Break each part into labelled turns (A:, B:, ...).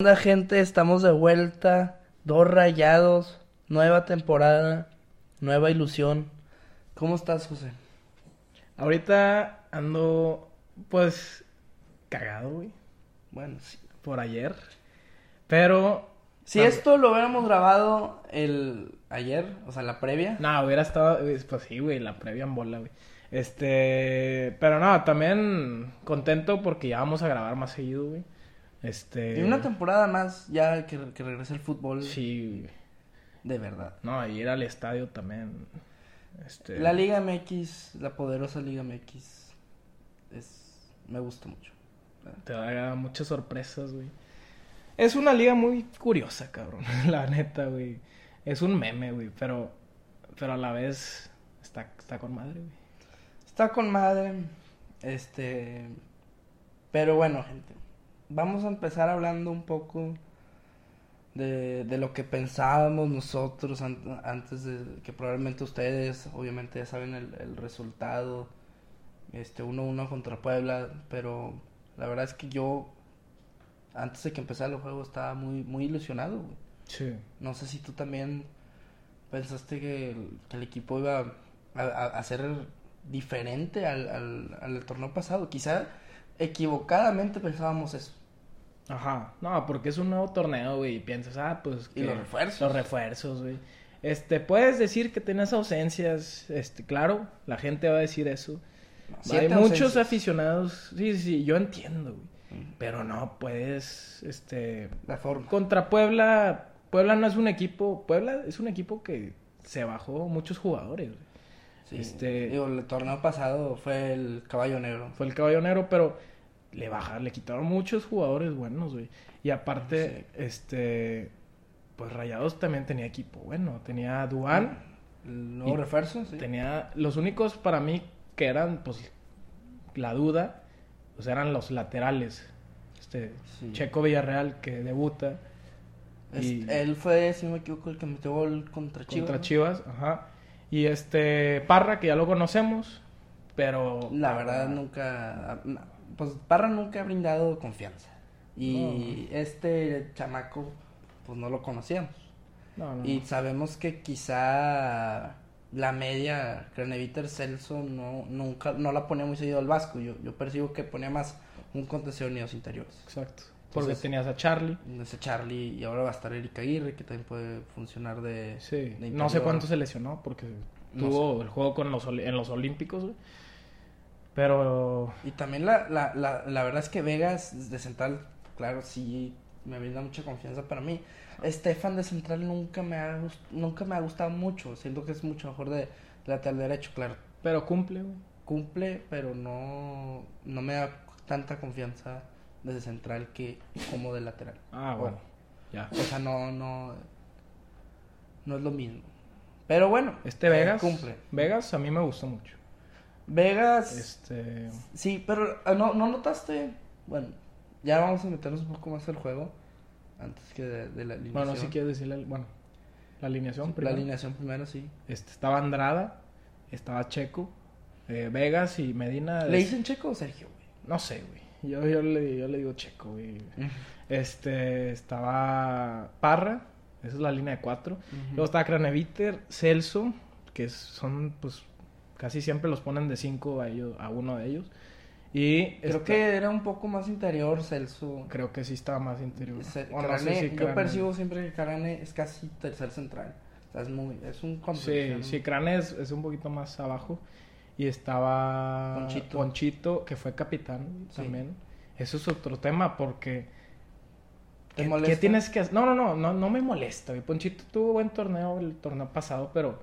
A: onda, gente? Estamos de vuelta. Dos rayados. Nueva temporada. Nueva ilusión. ¿Cómo estás, José?
B: Ahorita ando, pues, cagado, güey,
A: Bueno, sí.
B: por ayer. Pero,
A: Si esto lo hubiéramos grabado el ayer, o sea, la previa.
B: no, hubiera estado, pues sí, güey, la previa en bola, güey. Este, pero no, también contento porque ya vamos a grabar más seguido, güey. Este.
A: Y una temporada más ya que, que regrese el fútbol.
B: Sí.
A: De verdad.
B: No, y ir al estadio también. Este.
A: La Liga MX, la poderosa Liga MX, es... me gusta mucho.
B: Te da muchas sorpresas, güey. Es una liga muy curiosa, cabrón. La neta, güey. Es un meme, güey. Pero, pero a la vez está, está con madre, güey.
A: Está con madre. Este. Pero bueno, gente. Vamos a empezar hablando un poco de, de lo que pensábamos nosotros an- antes de que probablemente ustedes, obviamente, ya saben el, el resultado. Este 1-1 contra Puebla. Pero la verdad es que yo, antes de que empezara el juego, estaba muy, muy ilusionado, güey.
B: Sí.
A: No sé si tú también pensaste que el, que el equipo iba a, a- a ser diferente al, al, al torneo pasado. Quizá equivocadamente pensábamos eso.
B: Ajá. No, porque es un nuevo torneo, güey. Y piensas, ah, pues.
A: Y los refuerzos.
B: Los refuerzos, güey. Este, puedes decir que tienes ausencias. Este, claro, la gente va a decir eso. Hay muchos aficionados. Sí, sí, sí, yo entiendo, güey.
A: Mm.
B: Pero no puedes, este.
A: La forma.
B: Contra Puebla, Puebla no es un equipo, Puebla es un equipo que se bajó muchos jugadores. güey.
A: Sí.
B: este-
A: Digo, el torneo pasado fue el caballo negro.
B: Fue el caballo negro, pero le bajaron, le quitaron muchos jugadores buenos, güey. Y aparte, este, pues Rayados también tenía equipo bueno, tenía a Duan,
A: El nuevo refuerzo, sí.
B: tenía los únicos para mí que eran, pues, la duda, pues eran los laterales. Este,
A: Sí.
B: Checo Villarreal que debuta. Y-
A: Él fue, si no me equivoco, el que metió gol contra Chivas.
B: contra. Chivas, ajá. Y este Parra, que ya lo conocemos, pero
A: La verdad nunca, pues Parra nunca ha brindado confianza. Y este chamaco, pues no lo conocíamos.
B: No, no,
A: Y sabemos que quizá la media, Craneviter Celso, no, nunca, no la ponía muy seguido al Vasco. Yo, yo percibo que ponía más un contención en los interiores.
B: Exacto. Porque tenías a Charlie.
A: Ese Charlie, y ahora va a estar Erika Aguirre, que también puede funcionar de...
B: Sí.
A: de
B: No sé cuánto se lesionó porque
A: No
B: tuvo el juego con los, en los Olímpicos, güey. Pero
A: Y también la, la, la, la verdad es que Vegas de central, claro, sí me brinda mucha confianza para mí. Estefan de central nunca me ha, nunca me ha gustado mucho. Siento que es mucho mejor de lateral derecho, claro.
B: pero cumple, güey.
A: Cumple, pero no, no me da tanta confianza desde central que como de lateral.
B: Ah, bueno. Ya.
A: O sea, no, no, no es lo mismo. Pero bueno,
B: Este Vegas,
A: cumple.
B: Vegas a mí me gustó mucho.
A: Vegas,
B: Este,
A: Sí, pero ah, ¿no, ¿no notaste? Bueno, ya vamos a meternos un poco más al juego. Antes que de, de la alineación.
B: bueno, si quieres decirle, bueno, la alineación
A: La
B: primero.
A: alineación primero, sí.
B: Este, estaba Andrada, estaba Checo, eh, Vegas y Medina.
A: ¿Le dicen Checo o Sergio, güey?
B: No sé, güey. Yo, yo, le, yo le digo Checo, güey. Este, estaba Parra, esa es la línea de cuatro. Luego estaba Craneviter, Celso, que son, pues, casi siempre los ponen de cinco a, ellos, a uno de ellos. Y
A: Creo
B: este,
A: que era un poco más interior Celso.
B: creo que sí estaba más interior.
A: Se-
B: O no sé
A: Carane-
B: si
A: yo percibo siempre que Carane es casi tercer central. O sea, es muy, es un
B: Sí, sí, Crane es, es un poquito más abajo. Y estaba
A: Ponchito.
B: Ponchito, que fue capitán
A: Sí.
B: también. Eso es otro tema porque...
A: ¿Te
B: ¿Qué,
A: molesta?
B: qué tienes que hacer? No, no, no, no, no me molesta. güey. Ponchito tuvo buen torneo el torneo pasado, pero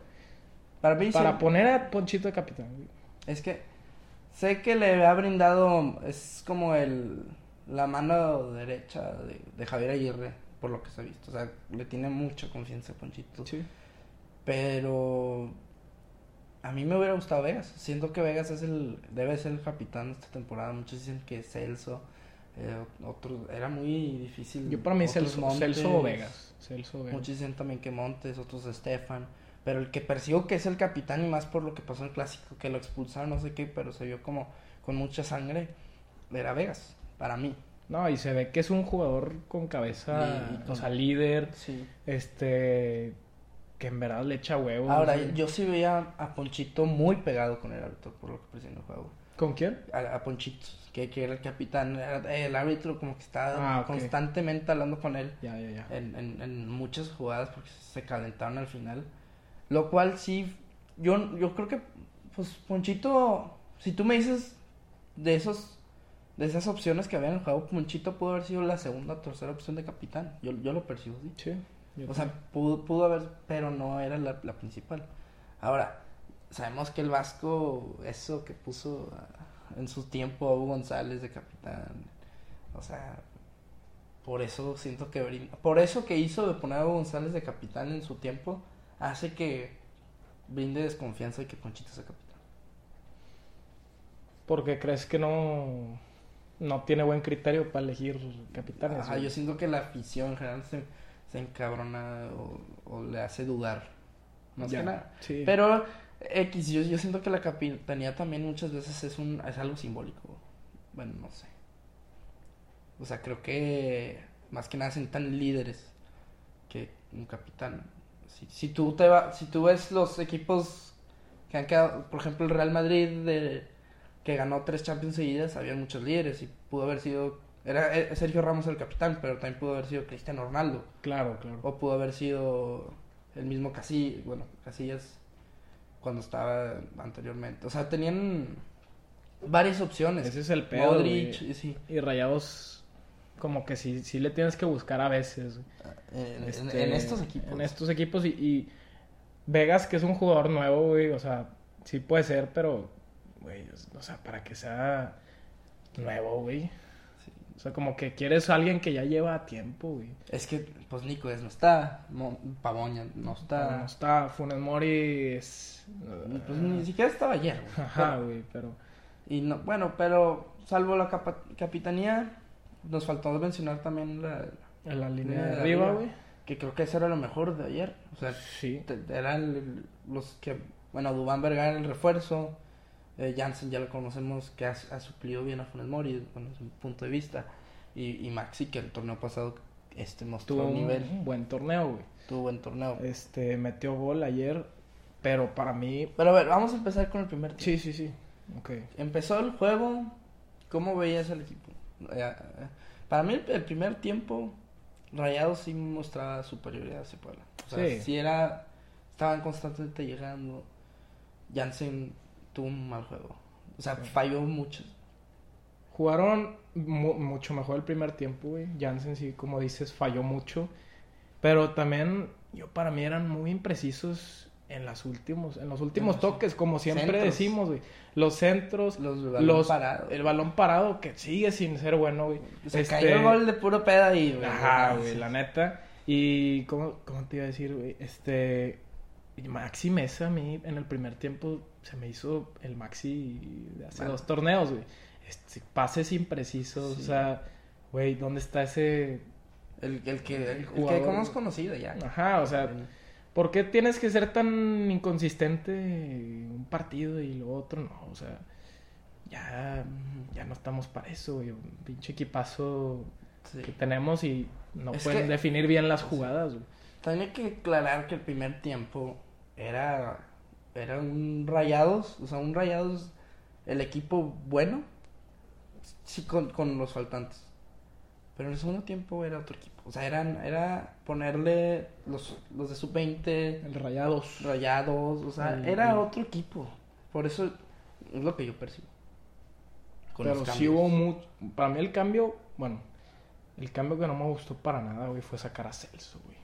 A: Para mí,
B: para
A: sí,
B: poner a Ponchito de capitán. güey.
A: es que sé que le ha brindado, es como el la mano derecha de, de Javier Aguirre, por lo que se ha visto. O sea, le tiene mucha confianza a Ponchito. Pero a mí me hubiera gustado Vegas. Siento que Vegas es el debe ser el capitán de esta temporada. Muchos dicen que Celso, eh, otros era muy difícil.
B: Yo para mí Celso,
A: Montes,
B: Celso o Vegas. Celso Vegas.
A: Muchos dicen también que Montes, otros Estefan. Pero el que percibo que es el capitán y más por lo que pasó en el clásico, que lo expulsaron, no sé qué, pero se vio como con mucha sangre, era Vegas, para mí.
B: No, y se ve que es un jugador con cabeza,
A: Y- y con-
B: o sea, líder,
A: Sí.
B: este, que en verdad le echa huevos.
A: Ahora, yo sí veía a Ponchito muy pegado con el árbitro por lo que presentó el juego.
B: ¿Con quién?
A: A, a Ponchito, que, que era el capitán. el árbitro como que estaba
B: Ah,
A: constantemente hablando con él
B: Ya, ya, ya.
A: en, en, en muchas jugadas porque se calentaron al final. Lo cual sí, yo, yo creo que, pues Ponchito, si tú me dices de esos de esas opciones que había en el juego, Ponchito pudo haber sido la segunda o tercera opción de capitán. Yo, yo lo percibo así.
B: Sí. Yo
A: O sea, pudo, pudo haber, pero no era la, la principal. Ahora, sabemos que el Vasco, eso que puso a- en su tiempo a Hugo González de capitán, o sea, por eso siento que brin- por eso que hizo de poner a Hugo González de capitán en su tiempo, hace que brinde desconfianza de que Ponchito sea capitán.
B: Porque crees que no, no tiene buen criterio para elegir capitanes.
A: Ajá,
B: güey?
A: yo siento que la afición en general se, se encabrona o, o le hace dudar. Más
B: Ya,
A: que nada.
B: Sí.
A: Pero X, yo, yo siento que la capitanía también muchas veces es un es algo simbólico. Bueno, no sé. O sea, creo que más que nada se necesitan líderes que un capitán. Si, si tú te va, si tú ves los equipos que han quedado, por ejemplo, el Real Madrid de, que ganó tres Champions seguidas, había muchos líderes y pudo haber sido era eh, Sergio Ramos el capitán, pero también pudo haber sido Cristiano Ronaldo.
B: Claro, claro.
A: O pudo haber sido el mismo Casillas, bueno, Casillas cuando estaba anteriormente. O sea, tenían varias opciones.
B: Ese es el pedo,
A: Modric, y sí.
B: Y Rayados, como que sí, sí le tienes que buscar a veces.
A: En, en-
B: Este,
A: en estos equipos.
B: En estos equipos y, y Vegas, que es un jugador nuevo, güey, o sea, sí puede ser, pero, güey, o sea, para que sea nuevo, güey. O sea, como que quieres a alguien que ya lleva tiempo, güey.
A: Es que, pues Nico es, no está. Mo- Pavoña no está.
B: No está, Funes Mori es...
A: Pues ni siquiera estaba ayer. güey.
B: Ajá, güey, pero...
A: Y no, bueno, pero salvo la capa- capitanía, nos faltó mencionar también la,
B: En la línea de
A: de
B: arriba,
A: arriba.
B: güey.
A: que creo que eso era lo mejor de ayer. O sea,
B: Sí.
A: eran los que, bueno, Dubán Vergara el refuerzo, eh, Jansen ya lo conocemos que ha, ha suplido bien a Funes Mori, bueno, desde mi punto de vista, y, y Maxi que el torneo pasado este mostró
B: Tuvo un,
A: nivel,
B: un buen torneo, güey.
A: tuvo buen torneo.
B: Este, metió gol ayer, pero para mí...
A: Pero a ver, vamos a empezar con el primer tiempo.
B: Sí, sí, sí. Ok.
A: Empezó el juego, ¿cómo veías el equipo? Eh, eh, para mí el, el primer tiempo, Rayados sí mostraba superioridad hacia Puebla. O sea,
B: Sí.
A: sí era, estaban constantemente llegando. Jansen tuvo un mal juego. O sea,
B: Sí.
A: falló mucho.
B: Jugaron mu- mucho mejor el primer tiempo, güey. Jansen sí, como dices, falló mucho. Pero también, yo para mí eran muy imprecisos en, las últimos, en los últimos toques, como siempre
A: Centros.
B: decimos, güey. Los centros,
A: Los,
B: los
A: parados.
B: el balón parado, que sigue sin ser bueno, güey.
A: Se
B: Este,
A: cayó el gol de puro peda ahí, güey.
B: Ajá,
A: Ah,
B: güey, la neta. Y, ¿cómo, ¿cómo te iba a decir, güey? Este, Maxi Mesa a mí en el primer tiempo se me hizo el Maxi de hace dos torneos, güey. Este, pases imprecisos,
A: Sí.
B: o sea, güey, ¿dónde está ese...?
A: El, el que, el, el
B: jugador-
A: que hemos conocido ya.
B: Ajá, o sea, ¿por qué tienes que ser tan inconsistente un partido y lo otro no? O sea, ya, ya no estamos para eso, güey. Un pinche equipazo
A: Sí.
B: que tenemos y no
A: Es
B: pueden
A: que-
B: definir bien las jugadas, güey.
A: También hay que aclarar que el primer tiempo era, era un rayados, o sea, un rayados, el equipo bueno, sí, con, con los faltantes. Pero en el segundo tiempo era otro equipo. O sea, eran, era ponerle los, los de sub-20,
B: El Rayados.
A: rayados, o sea,
B: El-
A: era
B: el-
A: otro equipo. Por eso es lo que yo percibo. Con
B: Pero sí hubo mucho. Para mí el cambio, bueno, el cambio que no me gustó para nada, güey, fue sacar a Celso, güey.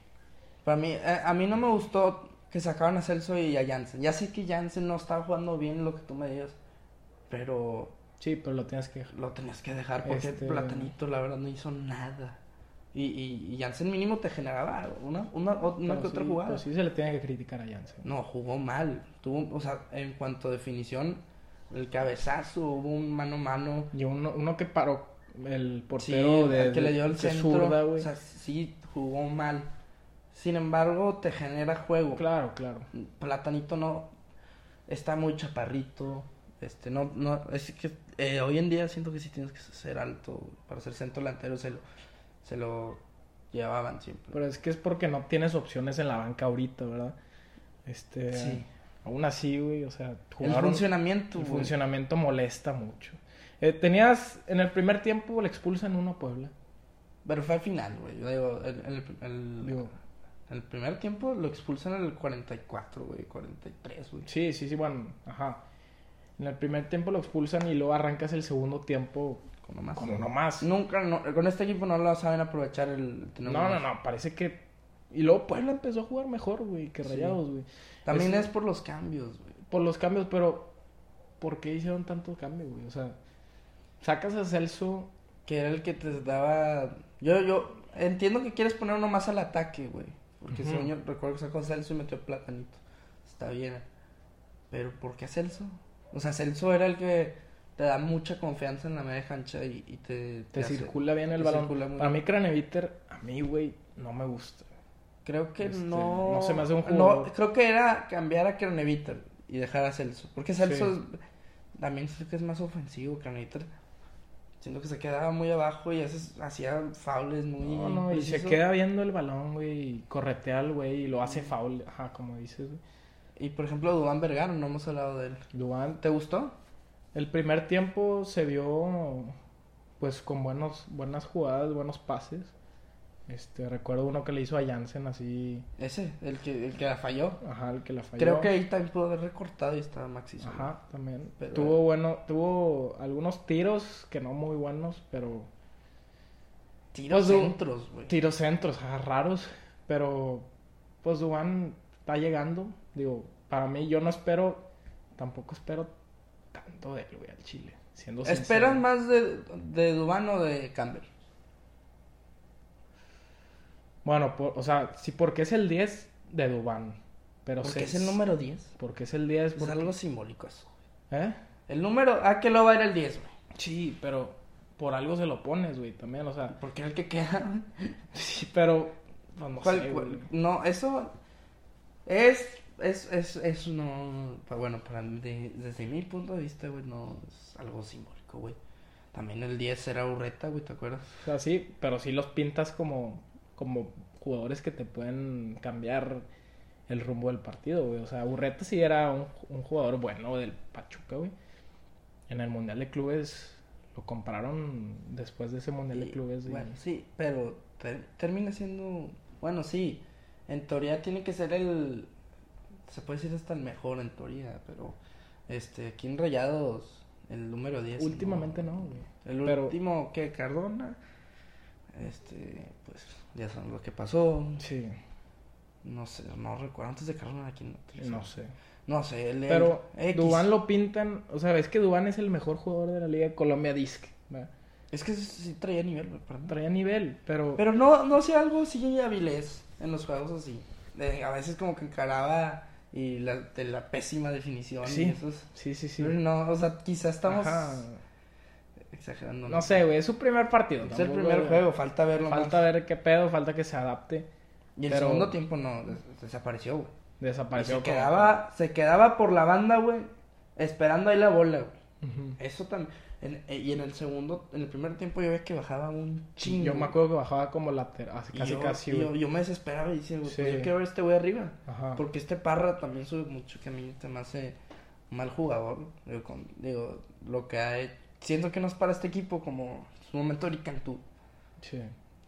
A: Para mí, eh, a mí no me gustó que sacaban a Celso y a Jansen. Ya sé que Jansen no estaba jugando bien lo que tú me digas, pero
B: Sí, pero lo tienes que dejar.
A: lo tenías que dejar porque
B: Este-
A: Platanito la verdad no hizo nada. Y, y, y Jansen mínimo te generaba una, una, una
B: Pero
A: que otra
B: sí,
A: jugada.
B: pero sí se le tiene que criticar a Jansen.
A: No, jugó mal. Tuvo, o sea, en cuanto a definición, el cabezazo, hubo un mano a mano.
B: Y uno, uno que paró el
A: Sí,
B: portero de,
A: al que le dio el centro.
B: zurda,
A: o sea, sí, jugó mal. Sin embargo, te genera juego.
B: claro, claro.
A: Platanito no está muy chaparrito. Este, no, no, es que eh, hoy en día siento que sí tienes que ser alto para ser centro delantero, se lo, se lo llevaban siempre.
B: Pero es que es porque no tienes opciones en la banca ahorita, ¿verdad? Este,
A: Sí.
B: aún así, güey, o sea,
A: El
B: jugar un-
A: funcionamiento,
B: el
A: güey.
B: funcionamiento molesta mucho. Eh, tenías, en el primer tiempo le expulsan uno a Puebla.
A: Pero fue al final, güey. Yo digo, el, el, el-
B: Digo,
A: el primer tiempo lo expulsan en el 44, güey, 43, güey.
B: sí, sí, sí, bueno, ajá. En el primer tiempo lo expulsan y luego arrancas el segundo tiempo
A: Con uno más.
B: con uno más.
A: Nunca, no, con este equipo no lo saben aprovechar el
B: No, no,
A: más.
B: no, parece que... Y luego Puebla empezó a jugar mejor, güey, que. Rayados, güey.
A: También
B: Eso-
A: es por los cambios, güey.
B: Por los cambios, pero... ¿Por qué hicieron tanto cambio, güey? O sea, sacas a Celso...
A: Que era el que te daba. Yo, yo entiendo que quieres poner uno más al ataque, güey. Porque según yo recuerdo que sacó a Celso y metió a Platanito. Está bien. Pero ¿por qué a Celso? O sea, Celso era el que te da mucha confianza en la media cancha y, y te,
B: Te
A: hace-
B: circula bien el balón.
A: bien.
B: mí, Craneviter, a mí, güey, no me gusta.
A: Creo que
B: Este,
A: no.
B: no se me hace un
A: no,
B: jugador.
A: creo que era cambiar a Craneviter y dejar a Celso. Porque Celso
B: Sí.
A: es- también siento que es más ofensivo. Craneviter siento que se quedaba muy abajo y hacía faules muy.
B: No, no, y se queda viendo el balón, güey, y corretea al güey y lo hace foul, ajá, como dices, güey.
A: Y por ejemplo, Dubán Vergara, no hemos hablado de él.
B: Duván,
A: ¿Te gustó?
B: el primer tiempo se vio, pues, con buenos, buenas jugadas, buenos pases. Este, recuerdo uno que le hizo a Jansen así,
A: Ese, el que, el que la falló.
B: ajá, el que la falló.
A: Creo que ahí también pudo haber recortado y estaba Maxi. solo.
B: Ajá, también.
A: Pero-
B: tuvo bueno, tuvo algunos tiros que no muy buenos, pero
A: Tiros
B: Pues,
A: centros, güey.
B: tiros centros, ajá, raros, pero pues Dubán está llegando, digo, para mí yo no espero, tampoco espero tanto de él, güey, al Chile, siendo sincero.
A: ¿Esperas más de, de Dubán o de Campbell?
B: Bueno, por- o sea, sí, porque es el 10 de Dubán, pero
A: Porque
B: sé-
A: es el número 10.
B: Porque es el 10,
A: Es
B: porque-
A: algo simbólico eso.
B: ¿eh?
A: El número, ¿a qué lo va a ir el 10, güey?
B: Sí, pero por algo se lo pones, güey, también, o sea,
A: Porque era el que queda.
B: sí, pero pues, no
A: ¿Cuál-
B: sé, güey.
A: No, eso es, es, es, es no, pa- bueno, para de- desde mi punto de vista, güey, no es algo simbólico, güey. También el 10 era Urreta, güey, ¿te acuerdas?
B: O sea, sí, pero sí los pintas como, como jugadores que te pueden cambiar el rumbo del partido, güey. O sea, Urreta sí era un, un jugador bueno del Pachuca, güey. En el Mundial de Clubes lo compraron después de ese Mundial de Clubes. y-
A: Bueno, sí, pero ter- termina siendo, bueno, sí, en teoría tiene que ser el, se puede decir hasta el mejor en teoría, pero, este, aquí en Rayados, el número 10.
B: Últimamente no, güey.
A: El
B: Pero-
A: último que Cardona, este, pues ya saben lo que pasó.
B: Sí,
A: No sé, no recuerdo antes de Cardona aquí no
B: no sé.
A: No sé, el, el
B: Pero
A: X.
B: Dubán lo pintan, o sea, es que Dubán es el mejor jugador de la Liga de Colombia Disc. ¿verdad?
A: Es que sí traía nivel, perdón.
B: Traía nivel, pero...
A: Pero no, no hacía algo así Avilés en los juegos así. De- a veces como que encaraba y la, de la pésima definición.
B: Sí,
A: y
B: Sí, sí, sí.
A: No, o sea, quizás estamos
B: Ajá.
A: Exagerando.
B: No sé, güey, es su primer partido.
A: Es el primer juego, falta verlo
B: Falta
A: más.
B: ver qué pedo, falta que se adapte.
A: Y el
B: pero-
A: segundo tiempo no, des- desapareció, güey. Y
B: Desapareció.
A: se
B: como-
A: quedaba, se quedaba por la banda, güey, esperando ahí la bola, güey. Eso también. en- eh, y en el segundo, en el primer tiempo yo veía que bajaba un chingo.
B: Yo me acuerdo que bajaba como lateral, casi
A: yo,
B: casi,
A: yo, yo me desesperaba y decía, güey, pues yo quiero ver este güey arriba.
B: Ajá.
A: Porque este Parra también sube mucho, que a mí se me hace mal jugador. Digo, con- digo, lo que ha hecho. Siento que no es para este equipo como en su momento Eric Cantú.
B: Sí.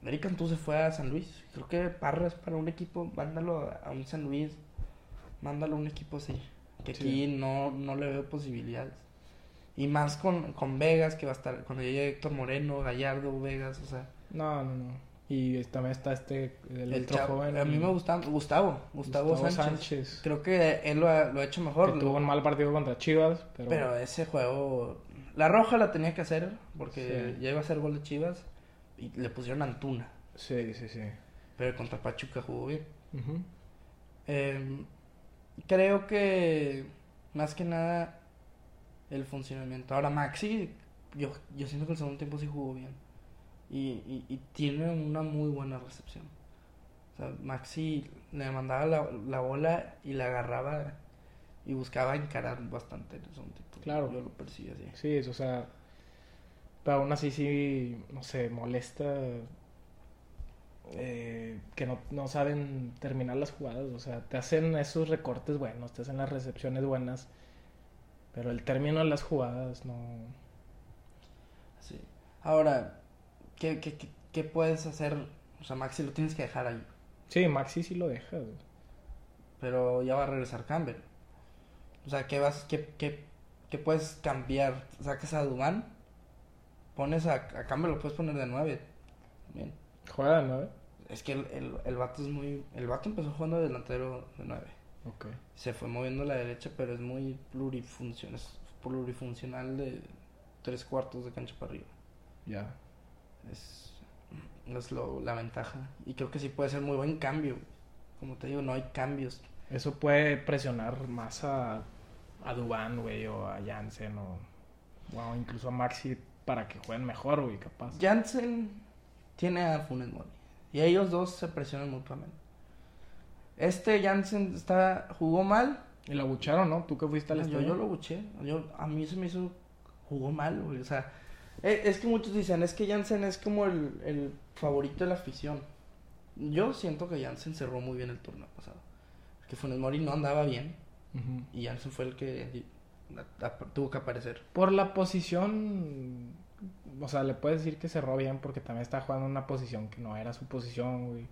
A: Eric Cantú se fue a San Luis. Creo que Parra es para un equipo, mándalo a un San Luis. Mándalo a un equipo así. Que
B: Sí.
A: aquí no, no le veo posibilidades. Y más con, con Vegas, que va a estar, cuando llegue Héctor Moreno, Gallardo, Vegas, o sea.
B: No, no, no. Y también está este, el,
A: El
B: otro
A: chavo-
B: joven.
A: a mí me gustaba, Gustavo, Gustavo, Sánchez. Creo que él lo ha, lo ha hecho mejor.
B: Que tuvo un mal partido contra Chivas, pero...
A: Pero ese juego, la roja la tenía que hacer porque
B: Sí.
A: ya iba a ser gol de Chivas y le pusieron Antuna.
B: Sí, sí, sí.
A: Pero contra Pachuca jugó bien. Eh, creo que más que nada el funcionamiento. Ahora Maxi, yo, yo siento que el segundo tiempo sí jugó bien. Y, y, y tiene una muy buena recepción. O sea, Maxi le mandaba la, la bola y la agarraba y buscaba encarar bastante en segundo tiempo.
B: Claro.
A: Yo lo percibí así.
B: Sí, o sea, Pero aún así sí, no sé, molesta eh, que no, no saben terminar las jugadas. O sea, te hacen esos recortes buenos, te hacen las recepciones buenas. Pero el término de las jugadas no...
A: Sí. Ahora, ¿qué, qué, qué, qué puedes hacer? O sea, Maxi lo tienes que dejar ahí.
B: Sí, Maxi sí lo deja.
A: Pero ya va a regresar Campbell. O sea, ¿qué vas, qué, qué, qué puedes cambiar? Sacas a Dubán, pones a, a Campbell, lo puedes poner de 9. Bien.
B: Juega, ¿no?
A: Es que el, el, el vato es muy... El vato empezó jugando de delantero de 9.
B: Ok.
A: Se fue moviendo a la derecha, pero es muy plurifuncional, es plurifuncional de tres cuartos de cancha para arriba.
B: Ya.
A: Es, es lo, la ventaja. Y creo que sí puede ser muy buen cambio. Como te digo, no hay cambios.
B: Eso puede presionar más a, a Dubán, güey, o a Jansen, o, o incluso a Maxi para que jueguen mejor, güey, capaz.
A: Jansen tiene a Funes Mori. Y ellos dos se presionan mutuamente. Este Jansen está, jugó mal.
B: Y lo abucharon, ¿no? Tú que fuiste al estadio.
A: yo lo buché. Yo, a mí se me hizo. Jugó mal, güey. O sea, eh, es que muchos dicen, es que Jansen es como el, el favorito de la afición. Yo siento que Jansen cerró muy bien el torneo pasado. Que Funes Mori no andaba bien. Y Jansen fue el que tuvo que aparecer.
B: Por la posición, o sea, le puedes decir que cerró bien porque también estaba jugando en una posición que no era su posición, güey.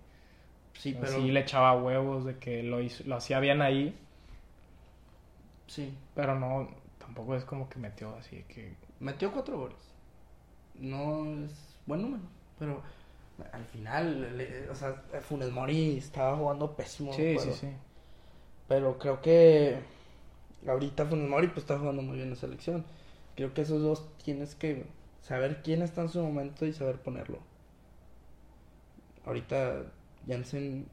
A: Sí,
B: Pero sí le echaba huevos de que lo, hizo, lo hacía bien ahí,
A: Sí.
B: pero no, tampoco es como que metió así que...
A: Metió cuatro goles. No es buen número. Pero al final, le- o sea, Funes Mori estaba jugando pésimo.
B: Sí, sí, sí.
A: Pero creo que ahorita Funes Mori pues está jugando muy bien la selección. Creo que esos dos tienes que saber quién está en su momento y saber ponerlo. Ahorita Jansen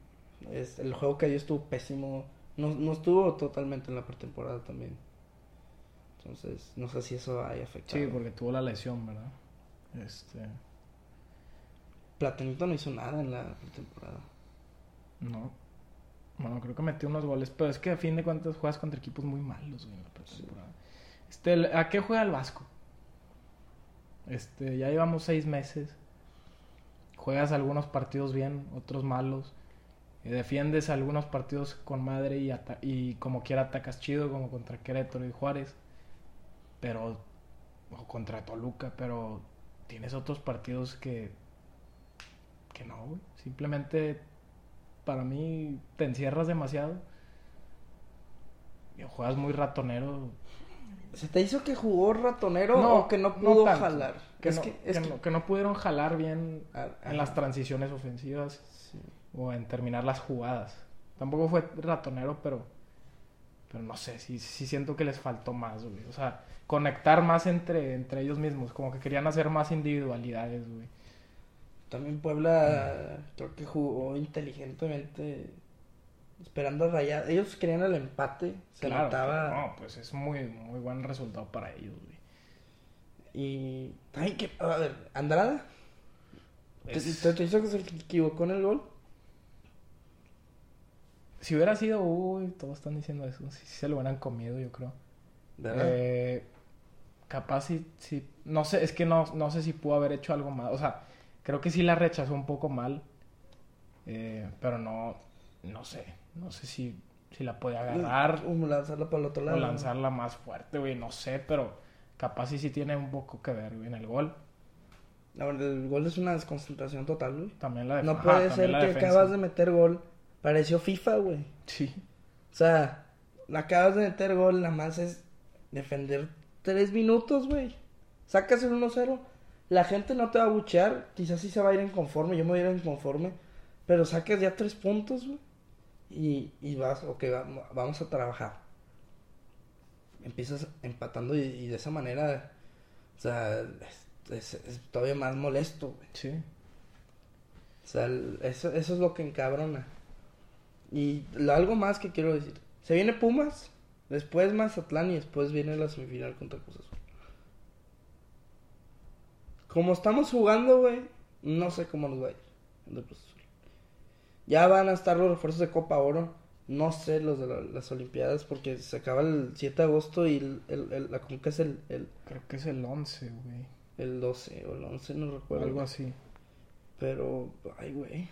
A: es el juego que dio estuvo pésimo. No, no estuvo totalmente en la pretemporada también. Entonces, no sé si eso haya afectado.
B: Sí, porque tuvo la lesión, ¿verdad? Este,
A: Platanito no hizo nada en la pretemporada.
B: no. Bueno, creo que metió unos goles, pero es que a fin de cuentas juegas contra equipos muy malos, güey. Este, ¿a qué juega el Vasco? Este, ya llevamos seis meses. Juegas algunos partidos bien, otros malos. Eh, defiendes algunos partidos con madre y, y como quiera atacas chido, como contra Querétaro y Juárez. Pero, o contra Toluca, pero tienes otros partidos que, que no, güey. Simplemente, para mí, te encierras demasiado. Y juegas muy ratonero.
A: ¿Se te hizo que jugó ratonero
B: No,
A: o que no
B: no
A: pudo
B: tanto.
A: jalar?
B: Que,
A: es
B: no,
A: que, es
B: que
A: que-
B: no- que no pudieron jalar bien
A: Ah,
B: en las
A: ajá.
B: transiciones ofensivas
A: Sí.
B: o en terminar las jugadas. Tampoco fue ratonero, pero pero no sé, sí, sí siento que les faltó más, güey. O sea, conectar más entre, entre ellos mismos, como que querían hacer más individualidades, güey.
A: También Puebla creo que jugó inteligentemente esperando a rayar. Ellos querían el empate, se
B: Claro,
A: notaba.
B: No, pues es muy, muy buen resultado para ellos, güey.
A: Y también que, a ver, Andrada, ¿te,
B: Es-
A: te, te hizo que se equivocó en el gol?
B: Si hubiera sido, uy, todos están diciendo eso. Si se lo hubieran comido, yo creo.
A: ¿Verdad?
B: Eh, capaz si, si- no sé, es que no, no sé si pudo haber hecho algo más. O sea, creo que sí la rechazó un poco mal. Eh, pero no, no sé, no sé si, si la puede agarrar
A: O lanzarla para el otro
B: o
A: lado.
B: lanzarla más fuerte, güey, no sé, pero capaz sí sí tiene un poco que ver, güey, en el gol.
A: Ver, el gol es una desconcentración total, güey.
B: También la
A: No puede ser que acabas de meter gol. Pareció FIFA, güey.
B: Sí,
A: O sea, acabas de meter gol, nada más es defender tres minutos, güey. Sacas el 1-0. La gente no te va a buchear. Quizás sí se va a ir inconforme. Yo me voy a ir inconforme. Pero sacas ya tres puntos, güey. Y, y vas, ok, va- vamos a trabajar. Empiezas empatando y, y de esa manera, o sea, es, es- es todavía más molesto, güey.
B: sí.
A: O sea, el- eso, eso es lo que encabrona. Y lo- algo más que quiero decir. Se viene Pumas, después Mazatlán y después viene la semifinal contra Cruz Azul. Como estamos jugando, güey, no sé cómo nos va a ir. el Cruz Azul. Ya van a estar los refuerzos de Copa Oro. No sé los de la- las Olimpiadas porque se acaba el 7 de agosto y el, el- el- la Conca es el, el...
B: Creo que es el 11, güey.
A: el 12 o el 11, no recuerdo.
B: Algo así.
A: Pero, ay, güey.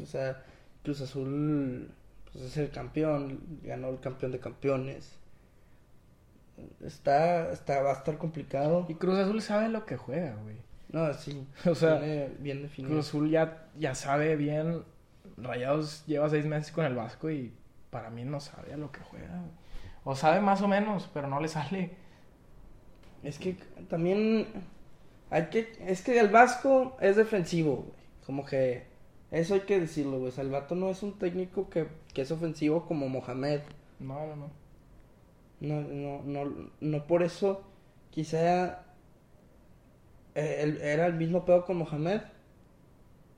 A: O sea, Cruz Azul pues, es el campeón, ganó el campeón de campeones. Está, está, va a estar complicado.
B: Y Cruz Azul sabe lo que juega, güey.
A: No, sí.
B: O sea,
A: bien definido.
B: Cruz Azul ya, ya sabe bien. Rayados lleva seis meses con el Vasco y para mí no sabe a lo que juega. güey. O sabe más o menos, pero no le sale.
A: Es que también hay que es que el Vasco es defensivo, güey. Como que eso hay que decirlo, güey. O sea, el vato no es un técnico que, que es ofensivo como Mohamed.
B: No, no, no.
A: No, no, no, no por eso quizá eh, era el mismo pedo con Mohamed.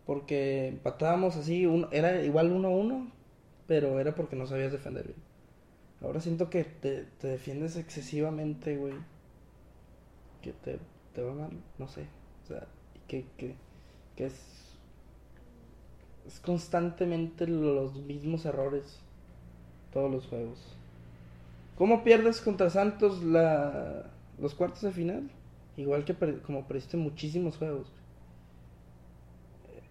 A: Porque empatábamos así, era igual uno a uno, pero era porque no sabías defender bien. Ahora siento que te, te defiendes excesivamente, güey. Que te, te va mal, no sé. O sea, que, que, que es, es constantemente los mismos errores. Todos los juegos. ¿Cómo pierdes contra Santos la, los cuartos de final? Igual que per- como perdiste muchísimos juegos.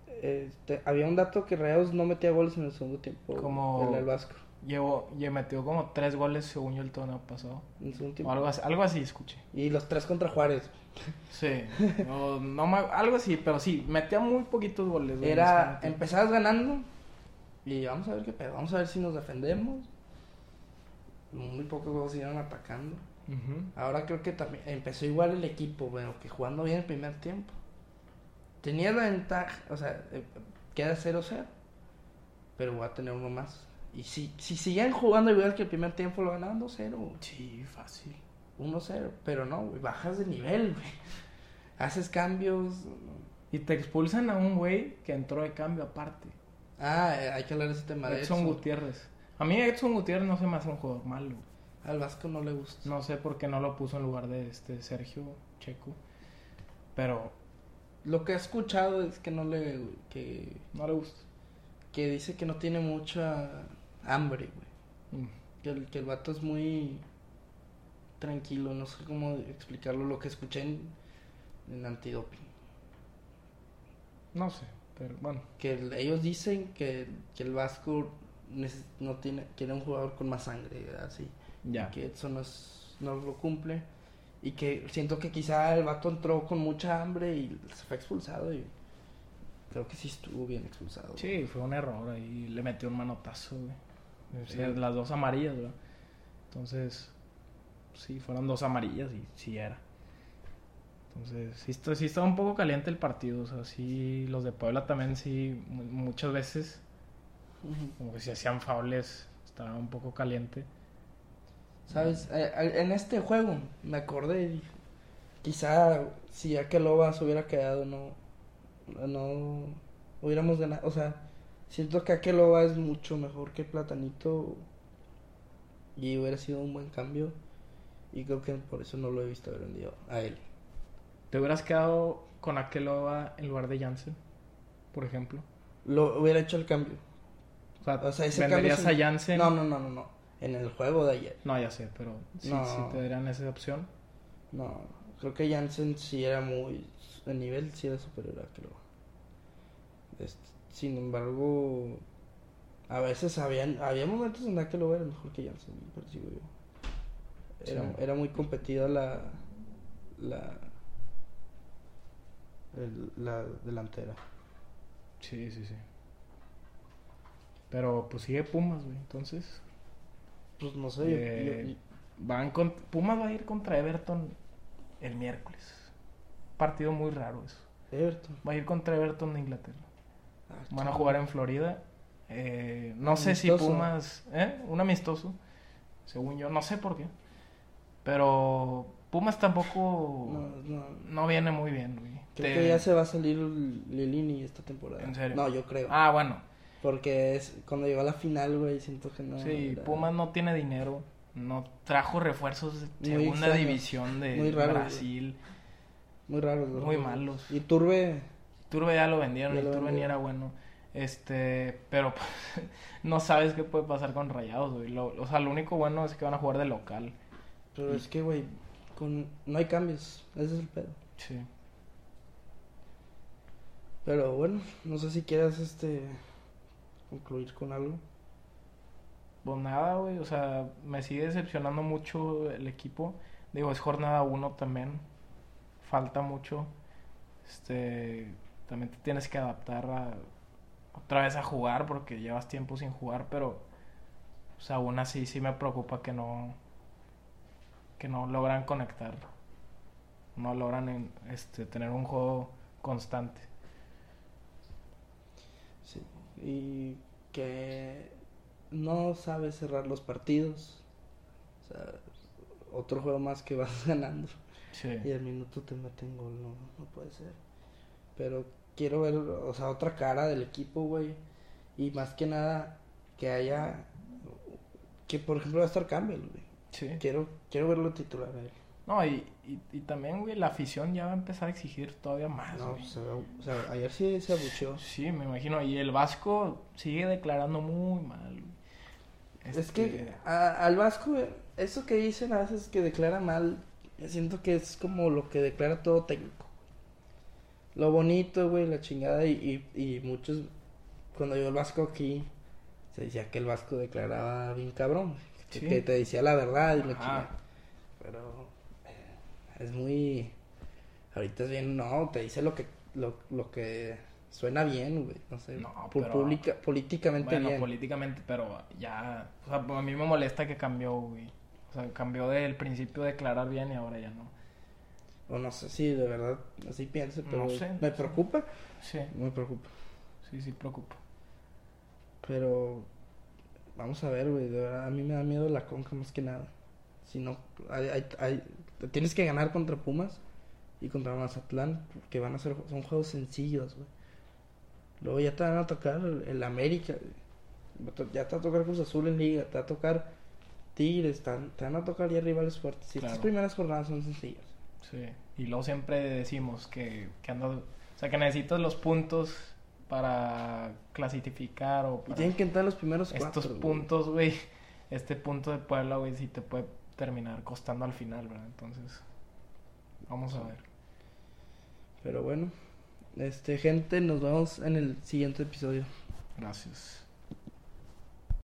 A: Eh, Este, había un dato que Rayados no metía goles en el segundo tiempo.
B: Como-
A: El del Vasco.
B: Llevó, y metió como tres goles según yo el torneo pasado.
A: En el segundo
B: O
A: tiempo.
B: algo así, algo así escuché.
A: Y los tres contra Juárez.
B: Sí. No me- algo así, pero sí, metía muy poquitos goles.
A: Era, empezabas ganando y vamos a ver qué pedo, vamos a ver si nos defendemos. Muy pocos juegos iban atacando. Ahora creo que también empezó igual el equipo, bueno, que jugando bien el primer tiempo. Tenía la ventaja, o sea, eh, queda 0-0, pero va a tener uno más. Y si, si siguen jugando igual que el primer tiempo, lo ganaban 2-0,
B: Sí, fácil.
A: 1-0, pero no, güey, bajas de nivel, güey. Haces cambios.
B: Y te expulsan a un güey que entró de cambio aparte.
A: Ah, eh, hay que hablar de ese tema de
B: Edson
A: Edson.
B: Gutiérrez. A mí Edson Gutiérrez no se me hace un jugador malo.
A: Al Vasco no le gusta.
B: No sé por qué no lo puso en lugar de este Sergio Checo. Pero
A: Lo que he escuchado es que no le. que,
B: no le gusta.
A: que dice que no tiene mucha hambre, güey.
B: Mm.
A: Que el, que el vato es muy tranquilo, no sé cómo explicarlo, lo que escuché en, en antidoping.
B: No sé, pero bueno.
A: Que el- ellos dicen que, que el Vasco no tiene, quiere un jugador con más sangre, así.
B: Ya.
A: Que eso no, es, no lo cumple. Y que siento que quizá el vato entró con mucha hambre y se fue expulsado. Y creo que sí estuvo bien expulsado.
B: Sí, fue un error ahí. Le metió un manotazo, güey. O sea,
A: Sí.
B: Las dos amarillas, ¿verdad? Entonces, sí, fueron dos amarillas y sí era. Entonces, sí, está- sí estaba un poco caliente el partido. O sea, sí, los de Puebla también, sí, mu- muchas veces, Como que si hacían faules, estaba un poco caliente.
A: ¿Sabes? Eh, en este juego me acordé y dije, quizá si Akeloba se hubiera quedado no no hubiéramos ganado, o sea, siento que Akeloba es mucho mejor que Platanito y hubiera sido un buen cambio y creo que por eso no lo he visto haber vendido a él.
B: ¿Te hubieras quedado con Akeloba en lugar de Jansen, por ejemplo?
A: Lo hubiera hecho el cambio.
B: O sea,
A: O sea, ese
B: ¿venderías a Jansen?
A: No, no, no, no, no. En el juego de ayer.
B: No, ya sé, pero sí,
A: No.
B: sí te darían esa opción.
A: No, creo que Jansen sí era muy. El nivel sí era superior a Keloba. Este, sin embargo, a veces habían, había momentos en que lo era mejor que Jansen, percibo yo. Era,
B: Sí.
A: era muy competida la. La. el- la delantera.
B: Sí, sí, sí. Pero pues sigue Pumas, güey. Entonces,
A: Pues no sé, yo-
B: Eh,
A: yo-
B: van con... Pumas va a ir contra Everton el miércoles. Partido muy raro eso.
A: Everton.
B: Va a ir contra Everton de Inglaterra.
A: Ah,
B: Van a jugar en Florida. Eh, no sé si. Pumas... ¿Eh? Un amistoso. Según yo. No sé por qué. Pero Pumas tampoco...
A: No, no.
B: No viene muy bien, güey.
A: Creo
B: Te-
A: que ya se va a salir Lilini esta temporada.
B: ¿En serio?
A: No, yo creo.
B: Ah, bueno.
A: Porque es cuando llegó a la final, güey, siento que no.
B: Sí,
A: era-
B: Pumas no tiene dinero. No trajo refuerzos de
A: Muy
B: segunda división de
A: muy raros,
B: Brasil.
A: Muy raro. ¿no?
B: Muy malos.
A: Y Turbe,
B: Turbe ya lo vendieron
A: Ya
B: y Turbe ni era bueno. Este, pero pues, no sabes qué puede pasar con Rayados, güey. Lo- o sea, lo único bueno es que van a jugar de local.
A: pero es que, güey, con... no hay cambios. Ese es el pedo.
B: Sí.
A: Pero bueno, no sé si quieras este concluir con algo.
B: Pues nada, güey, o sea, me sigue decepcionando mucho el equipo. Digo, es jornada uno también. Falta mucho. Este, también te tienes que adaptar a, otra vez a jugar porque llevas tiempo sin jugar, pero o sea, aún así sí me preocupa que no que no logran conectar. No logran este tener un juego constante.
A: Y que no sabes cerrar los partidos. O sea, otro juego más que vas ganando.
B: Sí.
A: Y al minuto te meten gol, no, no puede ser. Pero quiero ver, o sea, otra cara del equipo, güey. Y más que nada, que haya. Que por ejemplo va a estar Campbell, güey.
B: Sí.
A: Quiero, quiero verlo titular a él.
B: No, y, y, y también, güey, la afición ya va a empezar a exigir todavía más,
A: No,
B: güey.
A: o sea, o sea, ayer sí se abucheó.
B: Sí, me imagino. Y el Vasco sigue declarando muy mal. güey.
A: Es que
B: Este,
A: a- al Vasco, eso que dicen a veces que declara mal, siento que es como lo que declara todo técnico. Lo bonito, güey, la chingada, y, y, y muchos, cuando yo el Vasco aquí, se decía que el Vasco declaraba bien cabrón, güey, que,
B: Sí.
A: que te decía la verdad y la chingada. Pero es muy, ahorita es bien, no, te dice lo que, lo, lo que suena bien, güey, no sé,
B: No, pero-
A: publica- políticamente
B: bueno,
A: bien.
B: políticamente, pero ya. O sea, a mí me molesta que cambió, güey. O sea, cambió del principio de declarar bien y ahora ya no.
A: O no sé si de verdad así piense, pero
B: No sé,
A: me preocupa.
B: Sí,
A: Me preocupa.
B: sí, sí, preocupa.
A: Pero vamos a ver, güey. De verdad, a mí me da miedo la conca más que nada. Si no, hay, hay, hay- tienes que ganar contra Pumas y contra Mazatlán, que van a ser son juegos sencillos, güey. Luego ya te van a tocar el, América, ya te va a tocar Cruz Azul en Liga, te va a tocar Tigres, te, van- te van a tocar ya rivales fuertes. Y estas
B: Claro.
A: primeras jornadas son sencillas.
B: Sí. Y luego siempre decimos que, que andas. O sea, que necesitas los puntos para clasificar o
A: Y
B: para
A: tienen que entrar los primeros cuatro.
B: estos
A: güey.
B: puntos, güey. Este punto de Puebla, güey, sí te puede terminar costando al final, ¿verdad? Entonces, vamos a ver.
A: Pero bueno, este gente, nos vemos en el siguiente episodio.
B: Gracias.